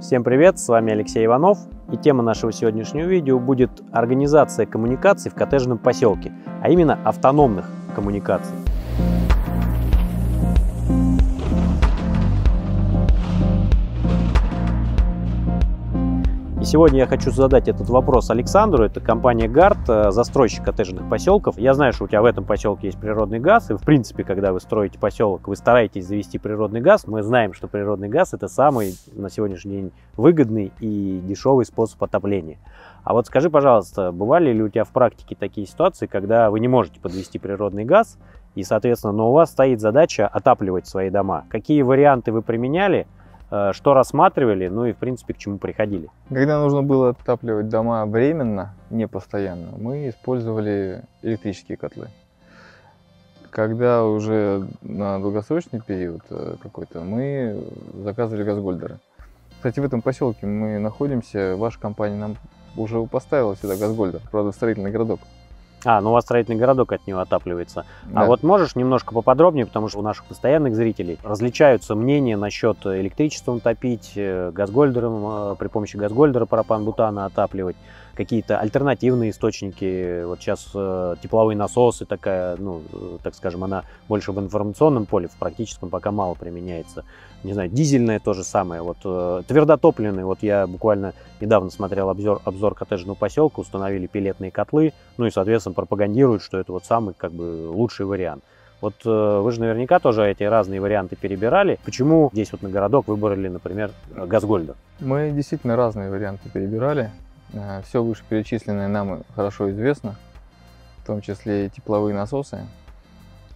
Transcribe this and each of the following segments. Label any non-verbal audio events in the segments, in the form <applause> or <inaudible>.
Всем привет, с вами Алексей Иванов, и тема нашего сегодняшнего видео будет организация коммуникаций в коттеджном поселке, а именно автономных коммуникаций. Сегодня я хочу задать этот вопрос Александру. Это компания ГАРД, э, застройщик коттеджных поселков. Я знаю, что у тебя в этом поселке есть природный газ. И, в принципе, когда вы строите поселок, вы стараетесь завести природный газ. Мы знаем, что природный газ – это самый на сегодняшний день выгодный и дешевый способ отопления. А вот скажи, пожалуйста, бывали ли у тебя в практике такие ситуации, когда вы не можете подвести природный газ, и, соответственно, но у вас стоит задача отапливать свои дома? Какие варианты вы применяли – что рассматривали, ну и, в принципе, к чему приходили. Когда нужно было отапливать дома временно, не постоянно, мы использовали электрические котлы. Когда уже на долгосрочный период э, какой-то, мы заказывали газгольдеры. Кстати, в этом поселке мы находимся, ваша компания нам уже поставила сюда газгольдер, правда, строительный городок. А, ну у вас строительный городок от него отапливается. А да. А вот можешь немножко поподробнее, потому что у наших постоянных зрителей различаются мнения насчет электричеством топить, э, газгольдером, э, при помощи газгольдера пропан-бутана отапливать какие-то альтернативные источники. Вот сейчас э, тепловые насосы такая, ну, э, так скажем, она больше в информационном поле, в практическом пока мало применяется. Не знаю, дизельная то же самое. Вот э, твердотопливные, вот я буквально недавно смотрел обзор, обзор коттеджного поселка, установили пилетные котлы, ну и, соответственно, пропагандируют, что это вот самый как бы лучший вариант. Вот э, вы же наверняка тоже эти разные варианты перебирали. Почему здесь вот на городок выбрали, например, Газгольдер? Мы действительно разные варианты перебирали. Э, Все вышеперечисленное нам хорошо известно, в том числе и тепловые насосы.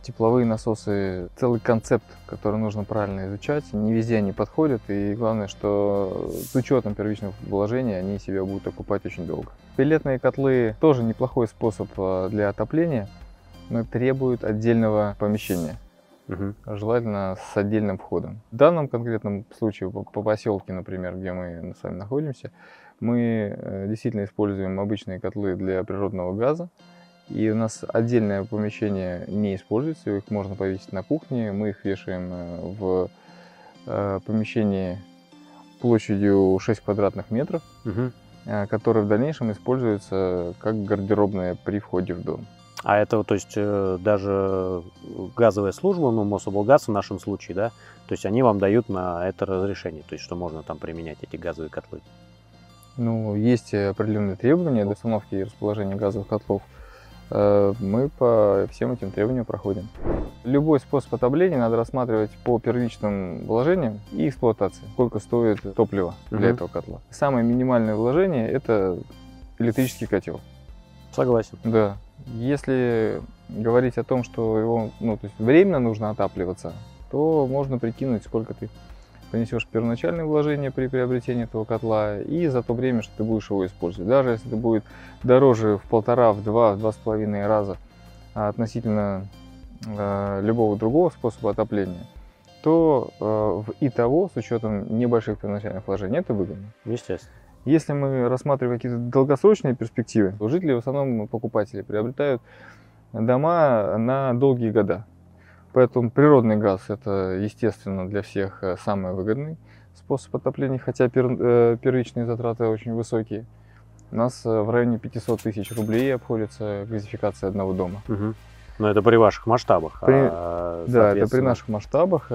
Тепловые насосы – целый концепт, который нужно правильно изучать. Не везде они подходят, и главное, что с учетом первичного вложения они себя будут окупать очень долго. Пеллетные котлы – тоже неплохой способ э, для отопления, но требуют отдельного помещения. Угу. Желательно с отдельным входом. В данном конкретном случае, по, по поселке, например, где мы с вами находимся, мы э, действительно используем обычные котлы для природного газа. И у нас отдельное помещение не используется, их можно повесить на кухне. Мы их вешаем э, в э, помещении площадью 6 квадратных метров, угу. которое в дальнейшем используется как гардеробная при входе в дом. А это, то есть, даже газовая служба, ну, Мособлгаз в нашем случае, да, то есть они вам дают на это разрешение, то есть, что можно там применять эти газовые котлы? Ну, есть определенные требования для установки и расположения газовых котлов. Э, мы по всем этим требованиям проходим. Любой способ отопления надо рассматривать по первичным вложениям и эксплуатации. Сколько стоит топливо для угу. этого котла. Самое минимальное вложение – это электрический котел. Согласен. Да. Если говорить о том, что его ну, то есть временно нужно отапливаться, то можно прикинуть, сколько ты понесешь первоначальные вложения при приобретении этого котла и за то время, что ты будешь его использовать. Даже если это будет дороже в полтора, в два, в два с половиной раза относительно э, любого другого способа отопления, то э, в и того, с учетом небольших первоначальных вложений, это выгодно. Естественно. Если мы рассматриваем какие-то долгосрочные перспективы, то жители, в основном покупатели, приобретают дома на долгие года. Поэтому природный газ это, естественно, для всех э, самый выгодный способ отопления, хотя э, первичные затраты очень высокие. У нас э, в районе 500 тысяч рублей обходится газификация одного дома. Угу. Но это при ваших масштабах. При, а, да, это при наших масштабах.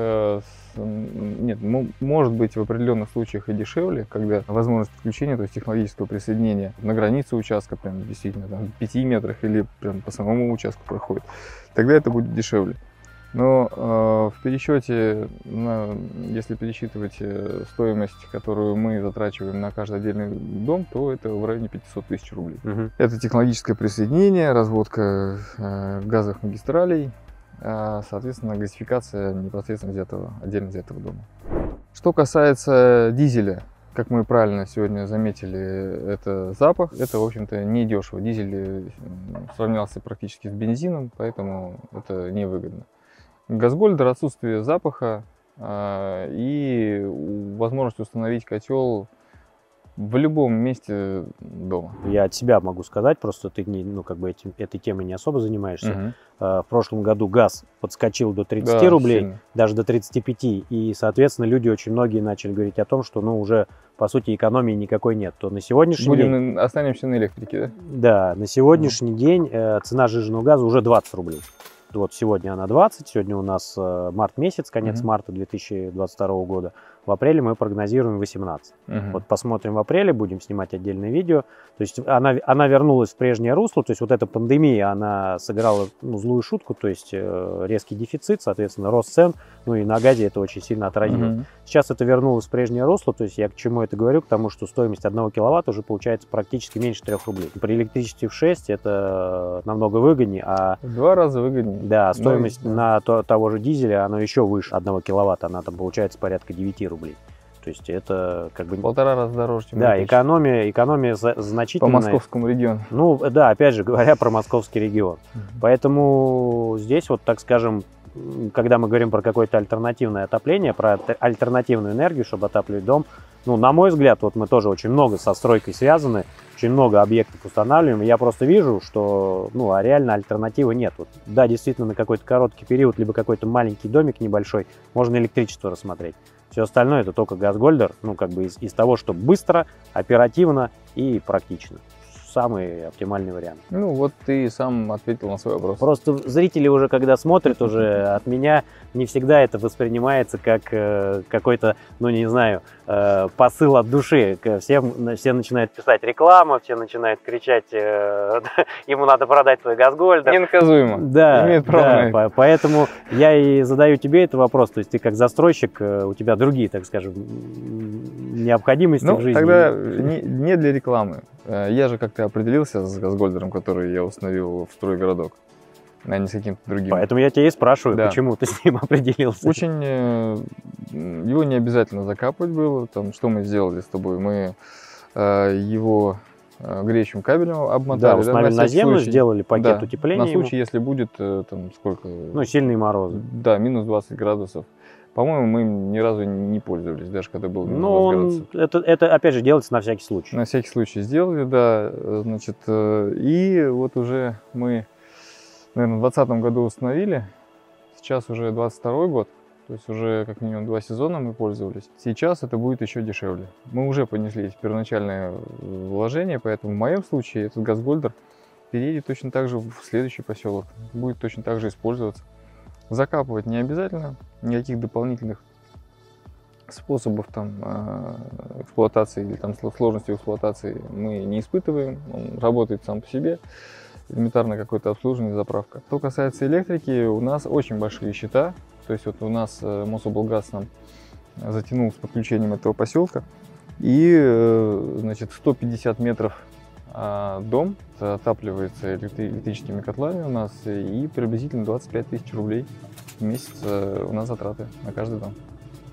Нет, может быть в определенных случаях и дешевле, когда возможность подключения, то есть технологического присоединения на границе участка, прям действительно там, в 5 метрах или прям по самому участку проходит, тогда это будет дешевле. Но э, в пересчете, на, если пересчитывать э, стоимость, которую мы затрачиваем на каждый отдельный дом, то это в районе 500 тысяч рублей. Угу. Это технологическое присоединение, разводка э, газовых магистралей, э, соответственно, газификация непосредственно взятого, отдельно взятого дома. Что касается дизеля, как мы правильно сегодня заметили, это запах. Это, в общем-то, не дешево. Дизель э, сравнялся практически с бензином, поэтому это невыгодно. Газгольдер, отсутствие запаха э, и возможность установить котел В любом месте дома. Я от себя могу сказать, просто ты не, ну, как бы этим, этой темой не особо занимаешься. Мгм. Э, В прошлом году газ подскочил до 30 Да, рублей, сильно. даже до 35, и, соответственно, люди очень многие начали говорить о том, что, ну, уже, по сути, экономии никакой нет. То на сегодняшний день... Будем на- останемся на электрике, да? Да, на сегодняшний день э, цена жиженного газа уже 20 рублей. Вот сегодня она 20, сегодня у нас э, март месяц, конец Мгм. марта 2022 года. В апреле мы прогнозируем 18. Мгм. Вот посмотрим в апреле, будем снимать отдельное видео. То есть она, она вернулась в прежнее русло, то есть вот эта пандемия, она сыграла ну, злую шутку, то есть э, резкий дефицит, соответственно, рост цен, ну и на газе это очень сильно отразилось. Мгм. Сейчас это вернулось в прежнее русло, то есть я к чему это говорю, к тому, что стоимость 1 киловатта уже получается практически меньше 3 рублей. При электричестве в 6 это намного выгоднее, а В два раза выгоднее. да, Ну, стоимость да. на то- того же дизеля, она еще выше 1 киловатта, она там получается порядка 9 рублей. То есть это как бы... В полтора раза дороже, чем Да, экономия, экономия за- По значительная. московскому региону. Ну, да, опять же говоря про московский регион. Поэтому здесь вот, так скажем, когда мы говорим про какое-то альтернативное отопление, про альтер- альтернативную энергию, чтобы отапливать дом, ну, на мой взгляд, вот мы тоже очень много со стройкой связаны, очень много объектов устанавливаем, и я просто вижу, что, ну, а реально альтернативы нет. Вот, да, действительно, на какой-то короткий период, либо какой-то маленький домик небольшой, можно электричество рассмотреть. Все остальное это только газгольдер, ну, как бы из, из того, что быстро, оперативно и практично. Самый оптимальный вариант. Ну, вот ты сам ответил на свой вопрос. Просто зрители уже, когда смотрят уже от меня, не всегда это воспринимается как э, какой-то, ну не знаю, э, посыл от души. Всем, все начинают писать реклама, все начинают кричать, э, <laughs> ему надо продать твой газгольдер. Ненаказуемо. Да, Имеет право да, поэтому я и задаю тебе этот вопрос. То есть ты как застройщик, э, у тебя другие, так скажем, необходимости Ну, в жизни. тогда не, не для рекламы. Э, Я же как-то определился с газгольдером, который я установил в стройгородок, а не с каким-то другим. Поэтому я тебя и спрашиваю, Да. почему ты с ним <laughs> определился. Очень э, его не обязательно закапывать было. Там, что мы сделали с тобой? Мы э, его греющим кабелем обмотали. Да, на установили на всякий землю, случай. сделали пакет Да, утепления. На ему. случай, если будет там сколько? Ну, сильные морозы. Да, минус 20 градусов. По-моему, мы им ни разу не пользовались, даже когда был минус Ну, 20 он, это, это, опять же, делается на всякий случай. На всякий случай сделали, да. Значит, э, и вот уже мы, наверное, в 2020 году установили. Сейчас уже 22 год. То есть уже как минимум два сезона мы пользовались. Сейчас это будет еще дешевле. Мы уже понесли первоначальное вложение, поэтому в моем случае этот газгольдер переедет точно так же в следующий поселок. Будет точно так же использоваться. Закапывать не обязательно, никаких дополнительных способов там э, эксплуатации или там сло- сложности эксплуатации мы не испытываем. Он работает сам по себе. Элементарно какое-то обслуживание, заправка. Что касается электрики, у нас очень большие счета. То есть вот у нас э, Мособлгаз нам затянул с подключением этого поселка. И, э, значит, 150 метров а, дом отапливается электри- электрическими котлами у нас. И приблизительно 25 тысяч рублей в месяц э, у нас затраты на каждый дом.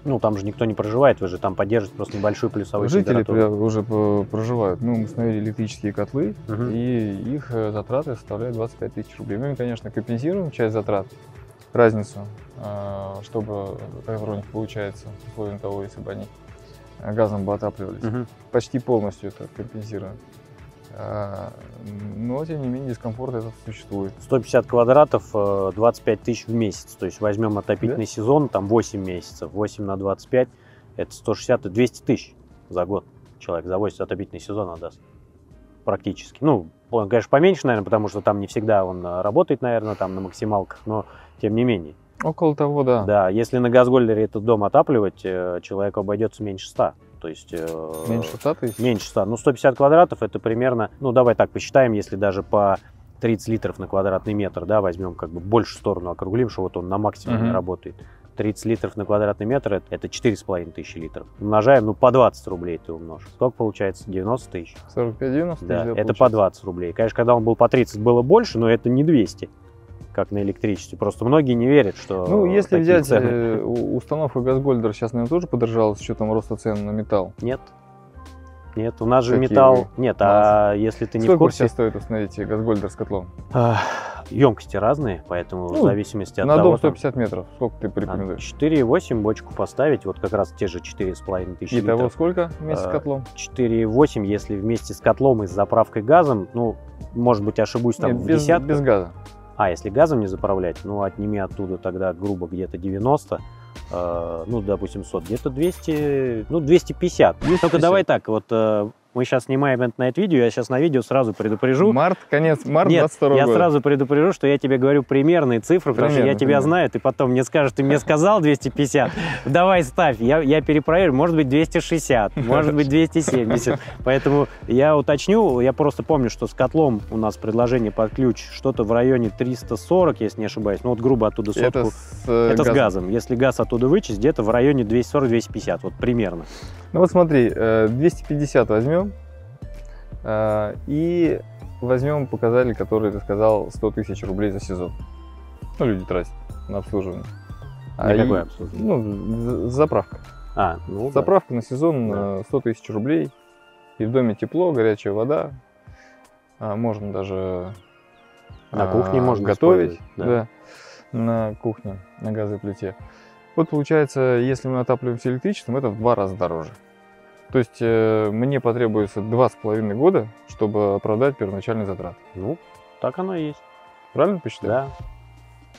Ну, там же никто не проживает, вы же там поддержите просто небольшую плюсовую Жители температуру. уже по- проживают. Ну, мы установили электрические котлы, Мгм. и их э, затраты составляют 25 тысяч рублей. Мы, конечно, компенсируем часть затрат, разницу, э, чтобы, которая у них получается, условием того, если бы они э, газом бы отапливались. Мгм. Почти полностью это компенсируем. А, Но, тем не менее, дискомфорт этот существует. 150 квадратов, э, 25 тысяч в месяц. То есть возьмем отопительный сезон, там 8 месяцев, 8 на 25, это 160, и 200 тысяч за год человек за 8 отопительный сезон отдаст. Практически. Ну, он, конечно, поменьше, наверное, потому что там не всегда он э, работает, наверное, там на максималках, но тем не менее. Около того, да. Да, если на газгольдере этот дом отапливать, э, человеку обойдется меньше 100. То есть... э, Меньше 100 тысяч. Меньше 100. Ну, 150 квадратов это примерно, ну, давай так посчитаем, если даже по 30 литров на квадратный метр, да, возьмем как бы больше сторону округлим, что вот он на максимуме Мгм. работает. 30 литров на квадратный метр это- это 4,5 тысячи литров. Умножаем, ну, по 20 рублей ты умножишь. Сколько получается? 90 тысяч. 45-90 Да, это по получается. 20 рублей. Конечно, когда он был по 30, было больше, но это не 200, как на электричестве. Просто многие не верят, что Ну, если взять цены. э, установку газгольдера, сейчас, наверное, тоже подорожала с учетом роста цен на металл. Нет. Нет, у нас же Какие металл... вы Нет, а если ты не в Сколько курсе... сейчас стоит установить газгольдер с котлом? Емкости разные, поэтому ну, в зависимости от на того... На дом 150 метров, сколько ты порекомендуешь? 4,8 бочку поставить, вот как раз те же 4,5 тысячи литров. Итого сколько вместе с а, котлом? 4,8, если вместе с котлом и с заправкой газом, ну, может быть, ошибусь там Нет, в без, десятку. без газа. А, если газом не заправлять, ну, отними оттуда тогда грубо где-то 90, э, ну, допустим, 100, где-то 200, ну, 250. 250. Только давай так, вот э, мы сейчас снимаем это на это видео, я сейчас на видео сразу предупрежу. Март, конец, март Нет, 22 я года. сразу предупрежу, что я тебе говорю примерные цифры, потому что я тебя примерно. знаю, ты потом мне скажешь, ты мне сказал 250, давай ставь, я, я перепроверю, может быть 260, может быть 270. Поэтому я уточню, я просто помню, что с котлом у нас предложение под ключ что-то в районе 340, если не ошибаюсь, ну вот грубо оттуда сотку. Это с, э, это газом. с газом. Если газ оттуда вычесть, где-то в районе 240-250, вот примерно. Ну вот смотри, 250 э, возьмем, и возьмем показатели, которые ты сказал, 100 тысяч рублей за сезон. Ну, люди тратят на обслуживание. На а какое обслуживание? Ну, заправка. А, ну Заправка да. на сезон да. 100 тысяч рублей. И в доме тепло, горячая вода. А, можно даже на кухне а, можно готовить. Да. да, на кухне, на газовой плите. Вот получается, если мы отапливаемся электричеством, это в два раза дороже. То есть э, мне потребуется два с половиной года, чтобы оправдать первоначальный затрат. Ну, так оно и есть. Правильно посчитал? Да.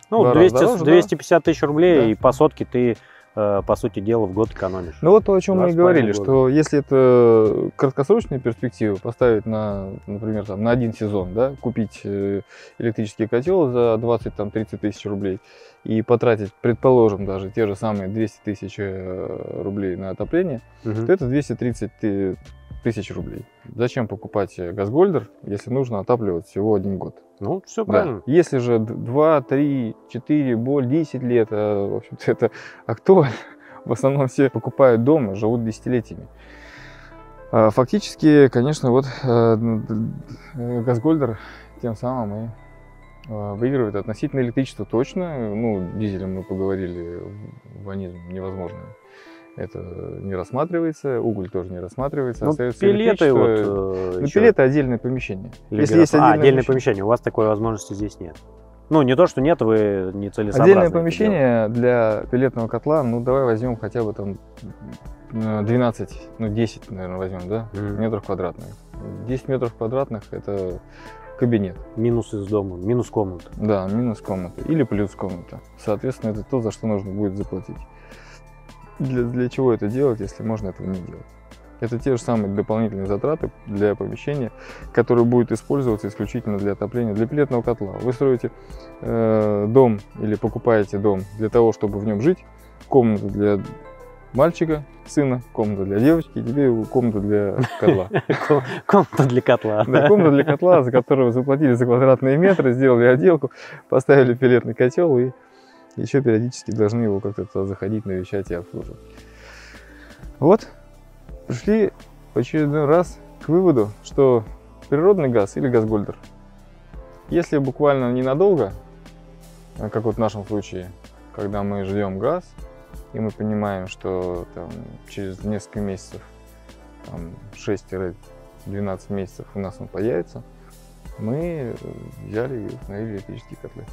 Ну, 200, дороже, 250 да? тысяч рублей, да. и по сотке ты по сути дела, в год экономишь. Ну вот то, о чем мы и говорили, что если это краткосрочные перспективы, поставить на, например, там, на один сезон, да, купить э, электрический котел за 20-30 тысяч рублей и потратить, предположим, даже те же самые 200 тысяч э, рублей на отопление, угу. то это 230 тысяч рублей. Зачем покупать газгольдер, если нужно отапливать всего один год? Ну, все правильно. Да. Если же 2, 3, 4, боль, 10 лет, а, в общем-то, <laughs> это актуально. В основном все покупают дома, живут десятилетиями. А, фактически, конечно, вот э, газгольдер тем самым и а, выигрывает относительно электричества точно. Ну, дизелем мы поговорили, ванизм невозможно это не рассматривается, уголь тоже не рассматривается. Ну, пилеты вот... Э, ну, пилеты отдельное помещение. Если есть отдельное, а, отдельное помещение. помещение, у вас такой возможности здесь нет. Ну, не то, что нет, вы не целесообразно. Отдельное помещение для пилетного котла, ну, давай возьмем хотя бы там 12, ну, 10, наверное, возьмем, да, mm. метров квадратных. 10 метров квадратных – это кабинет. Минус из дома, минус комната. Да, минус комната или плюс комната. Соответственно, это то, за что нужно будет заплатить. Для, для чего это делать, если можно этого не делать? Это те же самые дополнительные затраты для помещения, которые будут использоваться исключительно для отопления, для пилетного котла. Вы строите э, дом или покупаете дом для того, чтобы в нем жить, комнату для мальчика, сына, комната для девочки, и тебе комната для котла. <laughs> Комната для котла. Да, комната для котла, за которую заплатили за квадратные метры, сделали отделку, поставили пилетный котел и еще периодически должны его как-то заходить, навещать и обслуживать. Вот, пришли в очередной раз к выводу, что природный газ или газгольдер, если буквально ненадолго, а как вот в нашем случае, когда мы ждем газ, и мы понимаем, что там, через несколько месяцев, 6-12 месяцев у нас он появится, мы взяли и установили электрические котлы.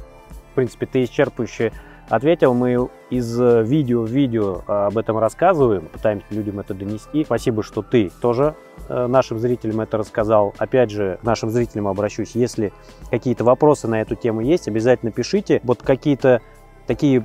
В принципе, ты исчерпывающе ответил. Мы из э, видео в видео э, об этом рассказываем, пытаемся людям это донести. Спасибо, что ты тоже э, нашим зрителям это рассказал. Опять же, к нашим зрителям обращусь, если какие-то вопросы на эту тему есть, обязательно пишите. Вот какие-то такие,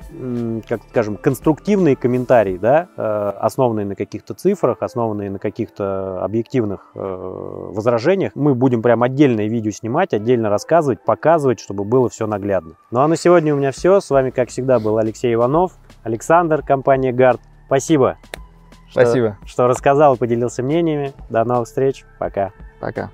как скажем, конструктивные комментарии, да, э, основанные на каких-то цифрах, основанные на каких-то объективных э, возражениях, мы будем прям отдельное видео снимать, отдельно рассказывать, показывать, чтобы было все наглядно. Ну а на сегодня у меня все. С вами, как всегда, был Алексей Иванов, Александр, компания Гард. Спасибо. Спасибо. Что, что рассказал и поделился мнениями. До новых встреч. Пока. Пока.